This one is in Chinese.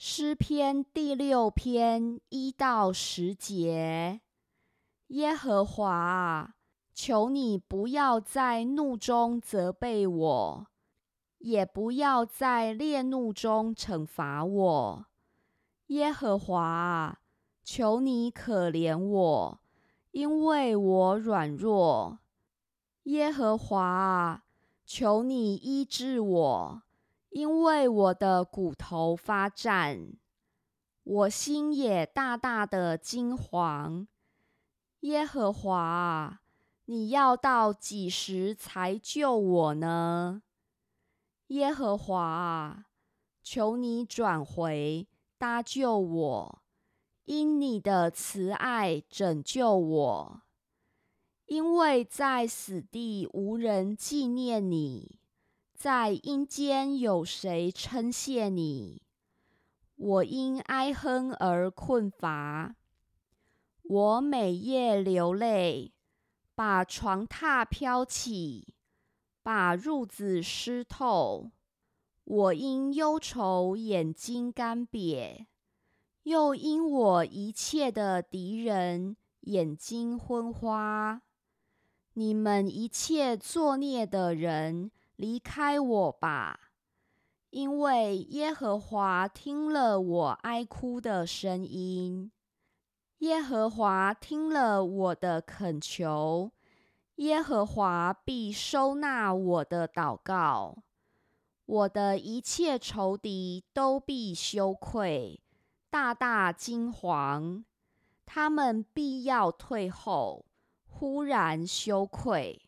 诗篇第六篇一到十节：耶和华啊，求你不要在怒中责备我，也不要在烈怒中惩罚我。耶和华啊，求你可怜我，因为我软弱。耶和华啊，求你医治我。因为我的骨头发战，我心也大大的惊惶。耶和华啊，你要到几时才救我呢？耶和华啊，求你转回搭救我，因你的慈爱拯救我。因为在死地无人纪念你。在阴间有谁称谢你？我因哀哼而困乏，我每夜流泪，把床榻飘起，把褥子湿透。我因忧愁眼睛干瘪，又因我一切的敌人眼睛昏花。你们一切作孽的人。离开我吧，因为耶和华听了我哀哭的声音，耶和华听了我的恳求，耶和华必收纳我的祷告，我的一切仇敌都必羞愧，大大惊惶，他们必要退后，忽然羞愧。